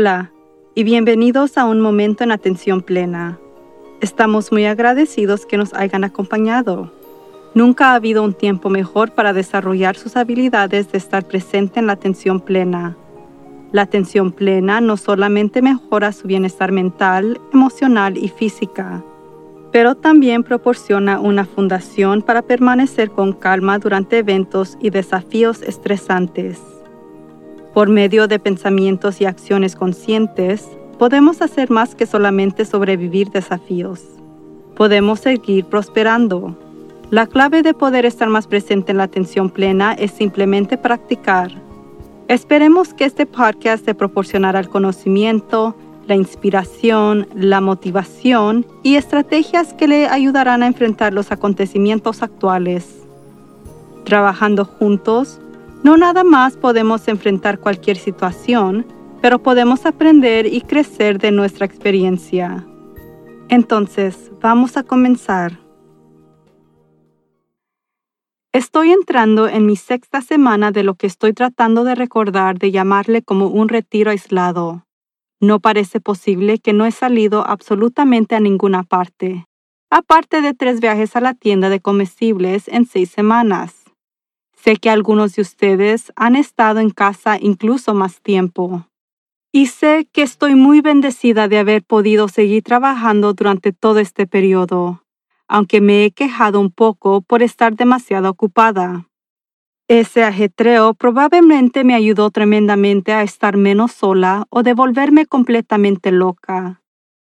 Hola y bienvenidos a un momento en atención plena. Estamos muy agradecidos que nos hayan acompañado. Nunca ha habido un tiempo mejor para desarrollar sus habilidades de estar presente en la atención plena. La atención plena no solamente mejora su bienestar mental, emocional y física, pero también proporciona una fundación para permanecer con calma durante eventos y desafíos estresantes. Por medio de pensamientos y acciones conscientes, podemos hacer más que solamente sobrevivir desafíos. Podemos seguir prosperando. La clave de poder estar más presente en la atención plena es simplemente practicar. Esperemos que este podcast te proporcionará el conocimiento, la inspiración, la motivación y estrategias que le ayudarán a enfrentar los acontecimientos actuales. Trabajando juntos, no nada más podemos enfrentar cualquier situación, pero podemos aprender y crecer de nuestra experiencia. Entonces, vamos a comenzar. Estoy entrando en mi sexta semana de lo que estoy tratando de recordar de llamarle como un retiro aislado. No parece posible que no he salido absolutamente a ninguna parte, aparte de tres viajes a la tienda de comestibles en seis semanas. Sé que algunos de ustedes han estado en casa incluso más tiempo. Y sé que estoy muy bendecida de haber podido seguir trabajando durante todo este periodo, aunque me he quejado un poco por estar demasiado ocupada. Ese ajetreo probablemente me ayudó tremendamente a estar menos sola o de volverme completamente loca.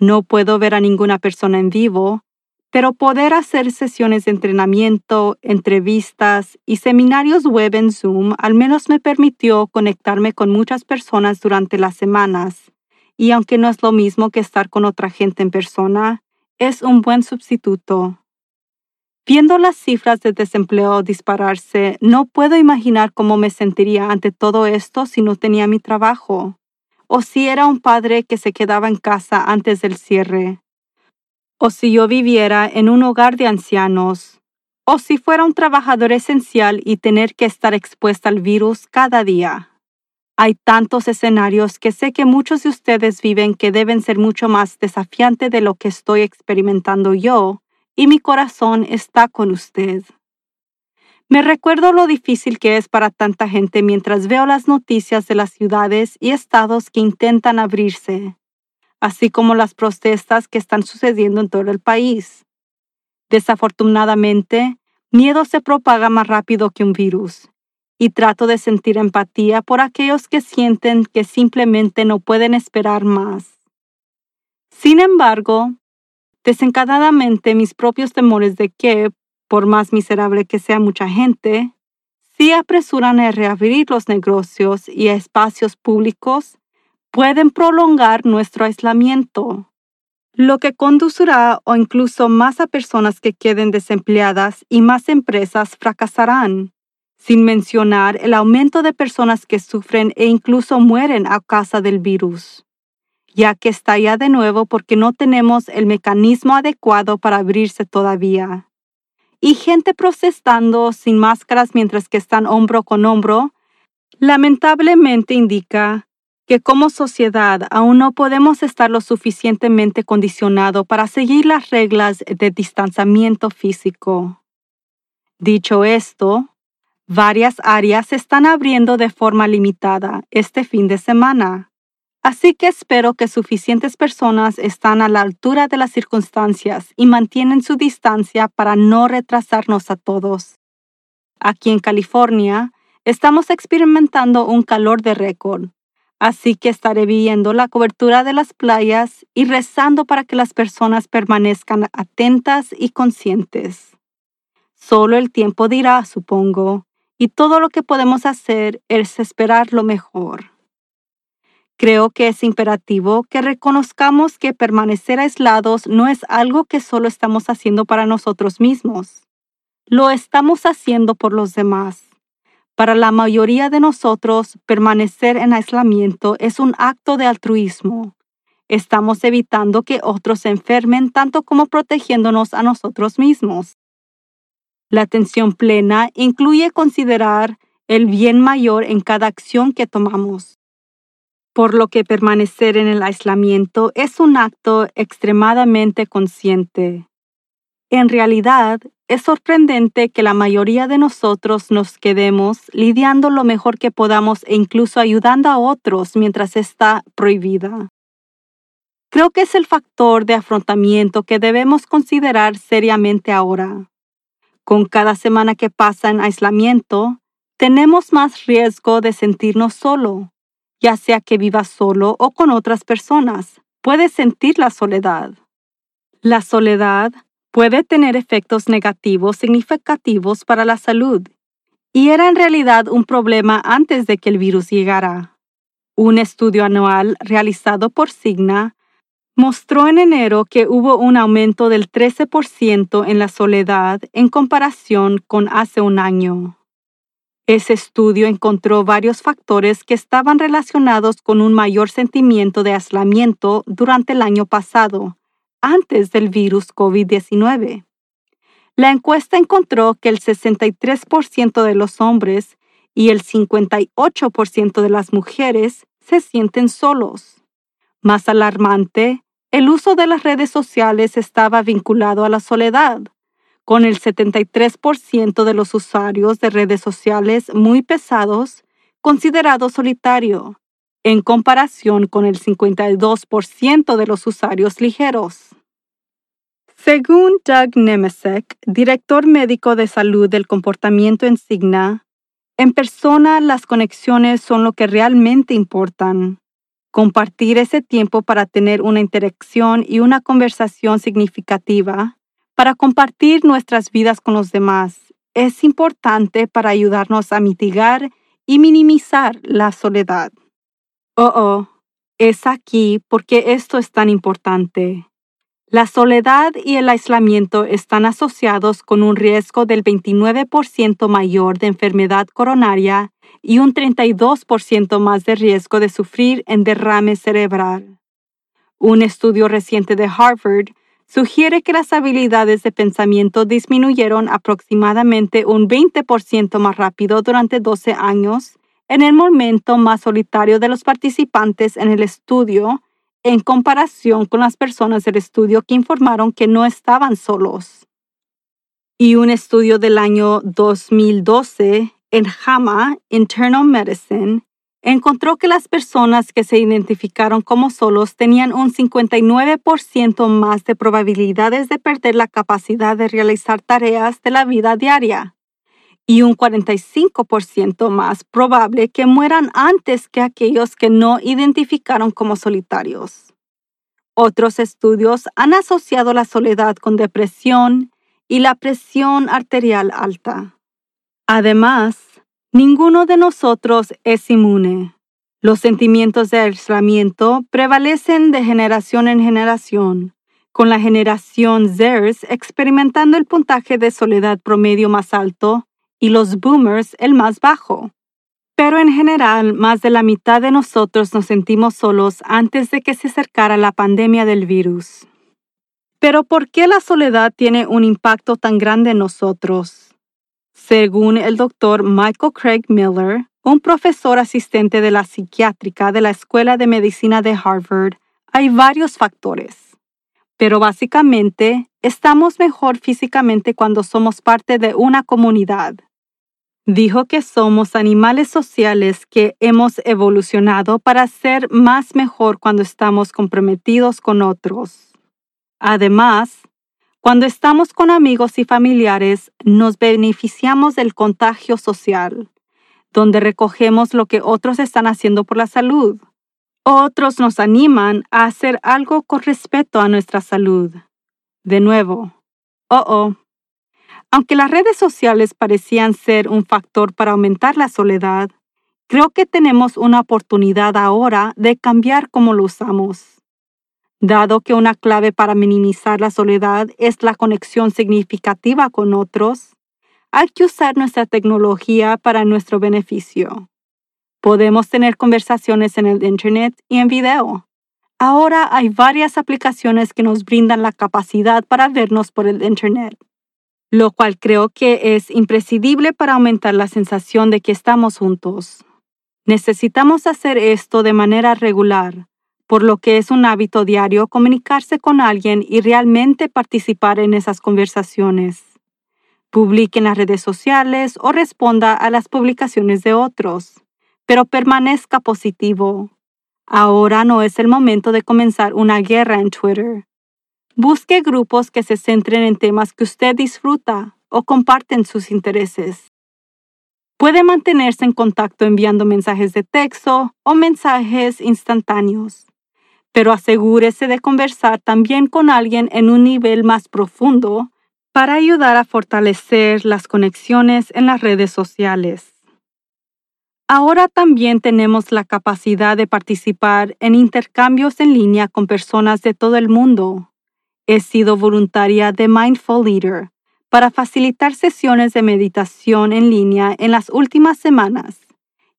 No puedo ver a ninguna persona en vivo, pero poder hacer sesiones de entrenamiento, entrevistas y seminarios web en Zoom al menos me permitió conectarme con muchas personas durante las semanas. Y aunque no es lo mismo que estar con otra gente en persona, es un buen sustituto. Viendo las cifras de desempleo dispararse, no puedo imaginar cómo me sentiría ante todo esto si no tenía mi trabajo, o si era un padre que se quedaba en casa antes del cierre o si yo viviera en un hogar de ancianos, o si fuera un trabajador esencial y tener que estar expuesta al virus cada día. Hay tantos escenarios que sé que muchos de ustedes viven que deben ser mucho más desafiantes de lo que estoy experimentando yo, y mi corazón está con usted. Me recuerdo lo difícil que es para tanta gente mientras veo las noticias de las ciudades y estados que intentan abrirse así como las protestas que están sucediendo en todo el país. Desafortunadamente, miedo se propaga más rápido que un virus, y trato de sentir empatía por aquellos que sienten que simplemente no pueden esperar más. Sin embargo, desencadenadamente mis propios temores de que, por más miserable que sea mucha gente, si apresuran a reabrir los negocios y espacios públicos pueden prolongar nuestro aislamiento, lo que conducirá o incluso más a personas que queden desempleadas y más empresas fracasarán, sin mencionar el aumento de personas que sufren e incluso mueren a causa del virus, ya que está ya de nuevo porque no tenemos el mecanismo adecuado para abrirse todavía. Y gente protestando sin máscaras mientras que están hombro con hombro, lamentablemente indica que como sociedad aún no podemos estar lo suficientemente condicionado para seguir las reglas de distanciamiento físico. Dicho esto, varias áreas se están abriendo de forma limitada este fin de semana, así que espero que suficientes personas están a la altura de las circunstancias y mantienen su distancia para no retrasarnos a todos. Aquí en California, estamos experimentando un calor de récord Así que estaré viendo la cobertura de las playas y rezando para que las personas permanezcan atentas y conscientes. Solo el tiempo dirá, supongo, y todo lo que podemos hacer es esperar lo mejor. Creo que es imperativo que reconozcamos que permanecer aislados no es algo que solo estamos haciendo para nosotros mismos. Lo estamos haciendo por los demás. Para la mayoría de nosotros, permanecer en aislamiento es un acto de altruismo. Estamos evitando que otros se enfermen tanto como protegiéndonos a nosotros mismos. La atención plena incluye considerar el bien mayor en cada acción que tomamos. por lo que permanecer en el aislamiento es un acto extremadamente consciente. En realidad, es sorprendente que la mayoría de nosotros nos quedemos lidiando lo mejor que podamos e incluso ayudando a otros mientras está prohibida. Creo que es el factor de afrontamiento que debemos considerar seriamente ahora. Con cada semana que pasa en aislamiento, tenemos más riesgo de sentirnos solo, ya sea que vivas solo o con otras personas. Puedes sentir la soledad. La soledad puede tener efectos negativos significativos para la salud, y era en realidad un problema antes de que el virus llegara. Un estudio anual realizado por Signa mostró en enero que hubo un aumento del 13% en la soledad en comparación con hace un año. Ese estudio encontró varios factores que estaban relacionados con un mayor sentimiento de aislamiento durante el año pasado, antes del virus COVID-19. La encuesta encontró que el 63% de los hombres y el 58% de las mujeres se sienten solos. Más alarmante, el uso de las redes sociales estaba vinculado a la soledad, con el 73% de los usuarios de redes sociales muy pesados considerado solitario, en comparación con el 52% de los usuarios ligeros. Según Doug Nemesek, director médico de salud del comportamiento en Signa, en persona las conexiones son lo que realmente importan compartir ese tiempo para tener una interacción y una conversación significativa, para compartir nuestras vidas con los demás, es importante para ayudarnos a mitigar y minimizar la soledad. Oh, oh, es aquí porque esto es tan importante. La soledad y el aislamiento están asociados con un riesgo del 29% mayor de enfermedad coronaria y un 32% más de riesgo de sufrir en derrame cerebral. Un estudio reciente de Harvard sugiere que las habilidades de pensamiento disminuyeron aproximadamente un 20% más rápido durante 12 años en el momento más solitario de los participantes en el estudio en comparación con las personas del estudio que informaron que no estaban solos. Y un estudio del año 2012 en JAMA Internal Medicine encontró que las personas que se identificaron como solos tenían un 59% más de probabilidades de perder la capacidad de realizar tareas de la vida diaria y un 45% más probable que mueran antes que aquellos que no identificaron como solitarios. Otros estudios han asociado la soledad con depresión y la presión arterial alta. Además, ninguno de nosotros es inmune. Los sentimientos de aislamiento prevalecen de generación en generación, con la generación ZERS experimentando el puntaje de soledad promedio más alto y los boomers el más bajo. Pero en general, más de la mitad de nosotros nos sentimos solos antes de que se acercara la pandemia del virus. Pero ¿por qué la soledad tiene un impacto tan grande en nosotros? Según el doctor Michael Craig Miller, un profesor asistente de la psiquiátrica de la Escuela de Medicina de Harvard, hay varios factores. Pero básicamente, estamos mejor físicamente cuando somos parte de una comunidad. Dijo que somos animales sociales que hemos evolucionado para ser más mejor cuando estamos comprometidos con otros. Además, cuando estamos con amigos y familiares, nos beneficiamos del contagio social, donde recogemos lo que otros están haciendo por la salud. Otros nos animan a hacer algo con respeto a nuestra salud. De nuevo, oh, oh, aunque las redes sociales parecían ser un factor para aumentar la soledad, creo que tenemos una oportunidad ahora de cambiar cómo lo usamos. Dado que una clave para minimizar la soledad es la conexión significativa con otros, hay que usar nuestra tecnología para nuestro beneficio. Podemos tener conversaciones en el Internet y en video. Ahora hay varias aplicaciones que nos brindan la capacidad para vernos por el Internet lo cual creo que es imprescindible para aumentar la sensación de que estamos juntos. Necesitamos hacer esto de manera regular, por lo que es un hábito diario comunicarse con alguien y realmente participar en esas conversaciones. Publique en las redes sociales o responda a las publicaciones de otros, pero permanezca positivo. Ahora no es el momento de comenzar una guerra en Twitter. Busque grupos que se centren en temas que usted disfruta o comparten sus intereses. Puede mantenerse en contacto enviando mensajes de texto o mensajes instantáneos, pero asegúrese de conversar también con alguien en un nivel más profundo para ayudar a fortalecer las conexiones en las redes sociales. Ahora también tenemos la capacidad de participar en intercambios en línea con personas de todo el mundo. He sido voluntaria de Mindful Leader para facilitar sesiones de meditación en línea en las últimas semanas.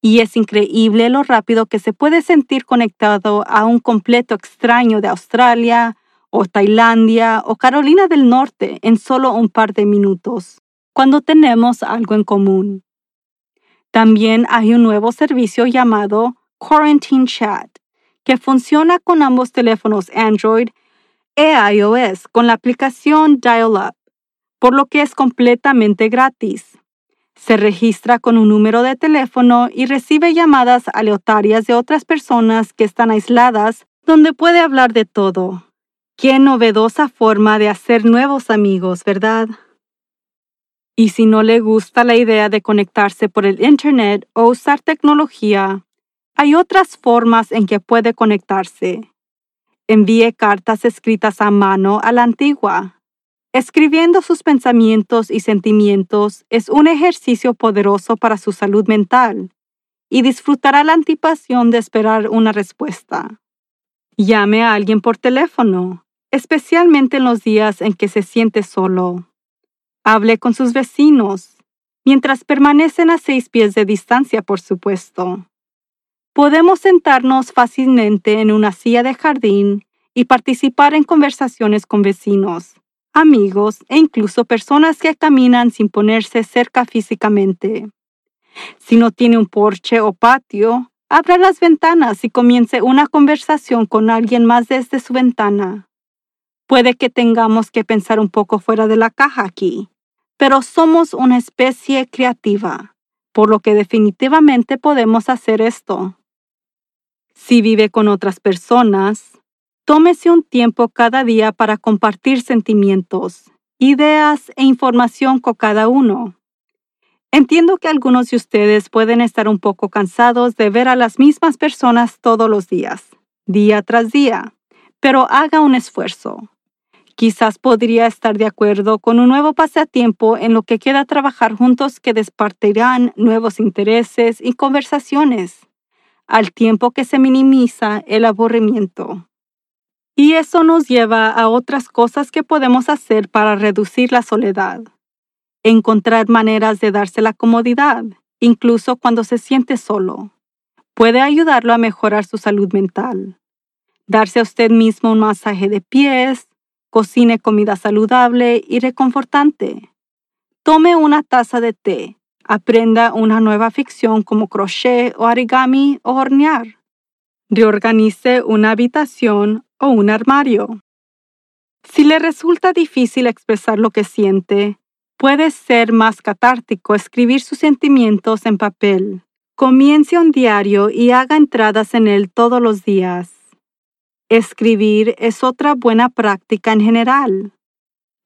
Y es increíble lo rápido que se puede sentir conectado a un completo extraño de Australia o Tailandia o Carolina del Norte en solo un par de minutos, cuando tenemos algo en común. También hay un nuevo servicio llamado Quarantine Chat, que funciona con ambos teléfonos Android iOS con la aplicación Dial-Up, por lo que es completamente gratis. Se registra con un número de teléfono y recibe llamadas aleatorias de otras personas que están aisladas, donde puede hablar de todo. Qué novedosa forma de hacer nuevos amigos, ¿verdad? Y si no le gusta la idea de conectarse por el Internet o usar tecnología, hay otras formas en que puede conectarse. Envíe cartas escritas a mano a la antigua. Escribiendo sus pensamientos y sentimientos es un ejercicio poderoso para su salud mental y disfrutará la anticipación de esperar una respuesta. Llame a alguien por teléfono, especialmente en los días en que se siente solo. Hable con sus vecinos, mientras permanecen a seis pies de distancia, por supuesto. Podemos sentarnos fácilmente en una silla de jardín y participar en conversaciones con vecinos, amigos e incluso personas que caminan sin ponerse cerca físicamente. Si no tiene un porche o patio, abra las ventanas y comience una conversación con alguien más desde su ventana. Puede que tengamos que pensar un poco fuera de la caja aquí, pero somos una especie creativa, por lo que definitivamente podemos hacer esto. Si vive con otras personas, tómese un tiempo cada día para compartir sentimientos, ideas e información con cada uno. Entiendo que algunos de ustedes pueden estar un poco cansados de ver a las mismas personas todos los días, día tras día, pero haga un esfuerzo. Quizás podría estar de acuerdo con un nuevo pasatiempo en lo que queda trabajar juntos que despartirán nuevos intereses y conversaciones al tiempo que se minimiza el aburrimiento. Y eso nos lleva a otras cosas que podemos hacer para reducir la soledad. Encontrar maneras de darse la comodidad, incluso cuando se siente solo. Puede ayudarlo a mejorar su salud mental. Darse a usted mismo un masaje de pies, cocine comida saludable y reconfortante. Tome una taza de té, Aprenda una nueva ficción como crochet o origami o hornear. Reorganice una habitación o un armario. Si le resulta difícil expresar lo que siente, puede ser más catártico escribir sus sentimientos en papel. Comience un diario y haga entradas en él todos los días. Escribir es otra buena práctica en general.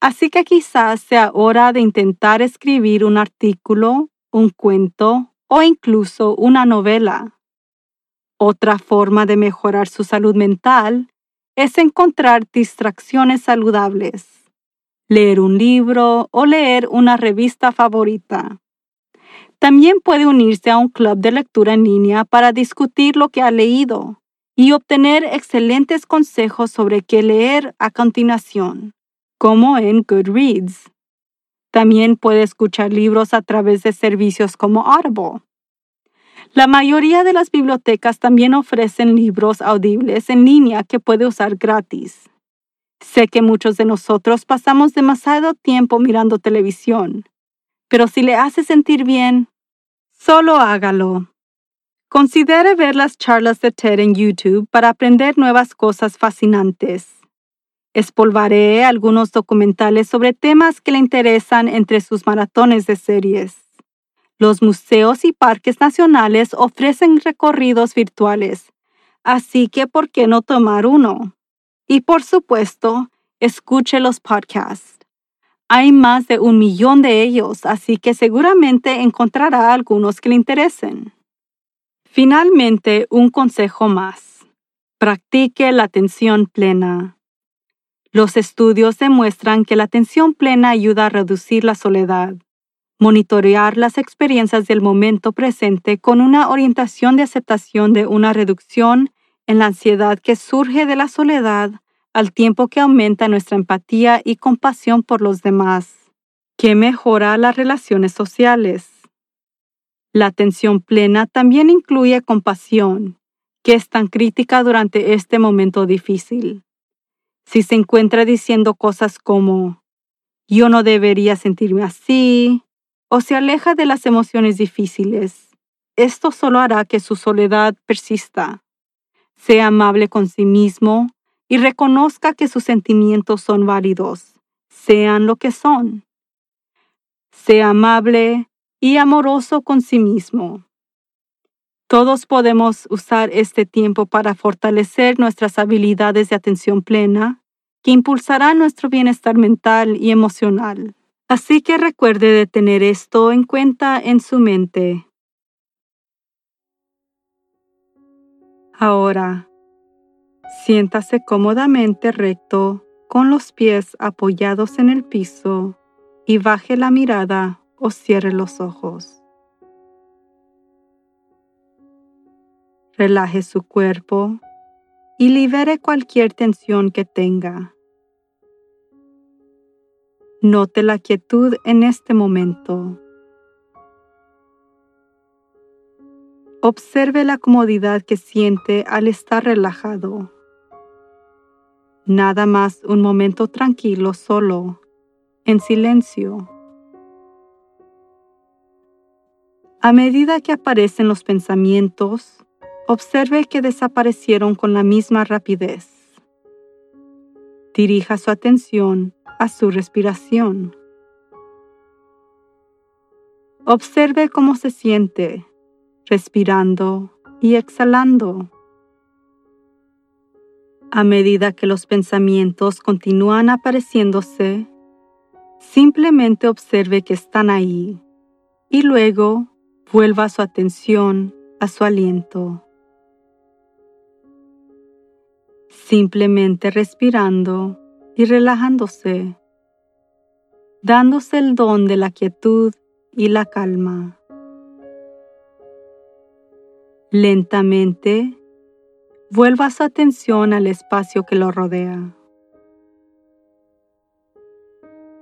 Así que quizás sea hora de intentar escribir un artículo un cuento o incluso una novela. Otra forma de mejorar su salud mental es encontrar distracciones saludables, leer un libro o leer una revista favorita. También puede unirse a un club de lectura en línea para discutir lo que ha leído y obtener excelentes consejos sobre qué leer a continuación, como en Goodreads. También puede escuchar libros a través de servicios como Audible. La mayoría de las bibliotecas también ofrecen libros audibles en línea que puede usar gratis. Sé que muchos de nosotros pasamos demasiado tiempo mirando televisión, pero si le hace sentir bien, solo hágalo. Considere ver las charlas de TED en YouTube para aprender nuevas cosas fascinantes. Espolvaré algunos documentales sobre temas que le interesan entre sus maratones de series. Los museos y parques nacionales ofrecen recorridos virtuales, así que ¿por qué no tomar uno? Y por supuesto, escuche los podcasts. Hay más de un millón de ellos, así que seguramente encontrará algunos que le interesen. Finalmente, un consejo más. Practique la atención plena. Los estudios demuestran que la atención plena ayuda a reducir la soledad, monitorear las experiencias del momento presente con una orientación de aceptación de una reducción en la ansiedad que surge de la soledad al tiempo que aumenta nuestra empatía y compasión por los demás, que mejora las relaciones sociales la atención plena también incluye compasión, que es tan crítica durante este momento difícil. Si se encuentra diciendo cosas como, yo no debería sentirme así, o se aleja de las emociones difíciles, esto solo hará que su soledad persista. Sea amable con sí mismo y reconozca que sus sentimientos son válidos, sean lo que son. Sea amable y amoroso con sí mismo. Todos podemos usar este tiempo para fortalecer nuestras habilidades de atención plena, que impulsará nuestro bienestar mental y emocional. Así que recuerde de tener esto en cuenta en su mente. Ahora, siéntase cómodamente recto con los pies apoyados en el piso y baje la mirada o cierre los ojos. Relaje su cuerpo y libere cualquier tensión que tenga. Note la quietud en este momento. Observe la comodidad que siente al estar relajado. Nada más un momento tranquilo solo, en silencio. A medida que aparecen los pensamientos, observe que desaparecieron con la misma rapidez. Dirija su atención a su respiración. Observe cómo se siente respirando y exhalando. A medida que los pensamientos continúan apareciéndose, simplemente observe que están ahí y luego vuelva su atención a su aliento. Simplemente respirando y relajándose, dándose el don de la quietud y la calma. Lentamente, vuelva su atención al espacio que lo rodea.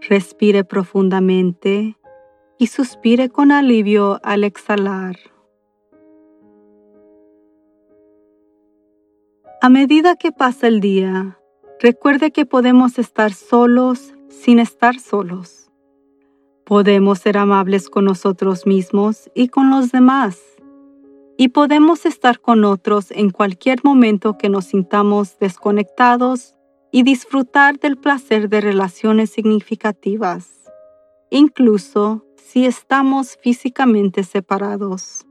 Respire profundamente y suspire con alivio al exhalar. A medida que pasa el día, recuerde que podemos estar solos sin estar solos. Podemos ser amables con nosotros mismos y con los demás. Y podemos estar con otros en cualquier momento que nos sintamos desconectados y disfrutar del placer de relaciones significativas, incluso si estamos físicamente separados.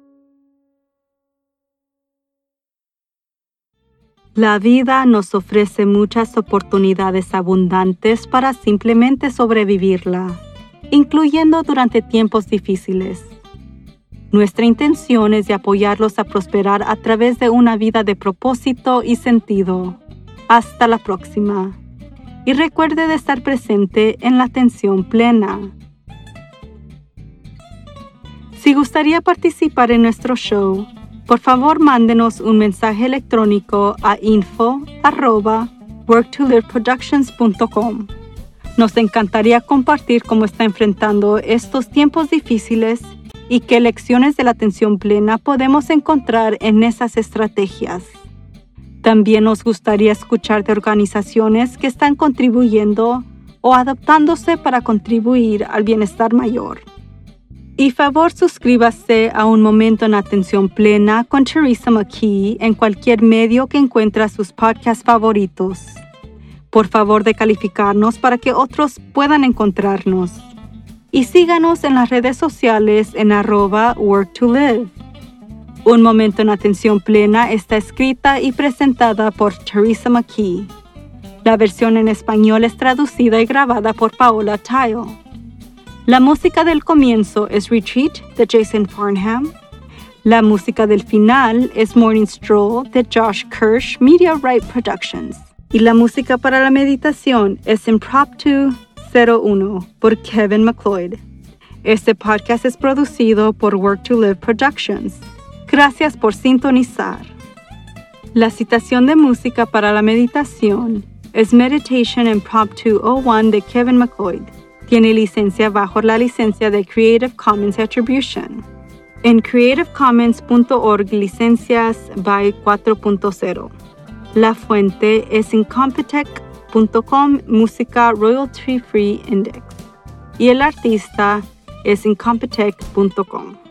La vida nos ofrece muchas oportunidades abundantes para simplemente sobrevivirla, incluyendo durante tiempos difíciles. Nuestra intención es de apoyarlos a prosperar a través de una vida de propósito y sentido. Hasta la próxima. Y recuerde de estar presente en la atención plena. Si gustaría participar en nuestro show, por favor mándenos un mensaje electrónico a info@worktoliveproductions.com. Nos encantaría compartir cómo está enfrentando estos tiempos difíciles y qué lecciones de la atención plena podemos encontrar en esas estrategias. También nos gustaría escuchar de organizaciones que están contribuyendo o adaptándose para contribuir al bienestar mayor. Y favor suscríbase a Un Momento en Atención Plena con Teresa McKee en cualquier medio que encuentre sus podcasts favoritos. Por favor de calificarnos para que otros puedan encontrarnos. Y síganos en las redes sociales en arroba work to live. Un Momento en Atención Plena está escrita y presentada por Teresa McKee. La versión en español es traducida y grabada por Paola Tile. La música del comienzo es Retreat de Jason Farnham. La música del final es Morning Stroll de Josh Kirsch Media Right Productions. Y la música para la meditación es Impromptu 01 por Kevin McLeod. Este podcast es producido por Work to Live Productions. Gracias por sintonizar. La citación de música para la meditación es Meditation Impromptu 01 de Kevin McLeod tiene licencia bajo la licencia de Creative Commons Attribution. En creativecommons.org licencias by 4.0. La fuente es incompetech.com música royalty free index y el artista es incompetech.com.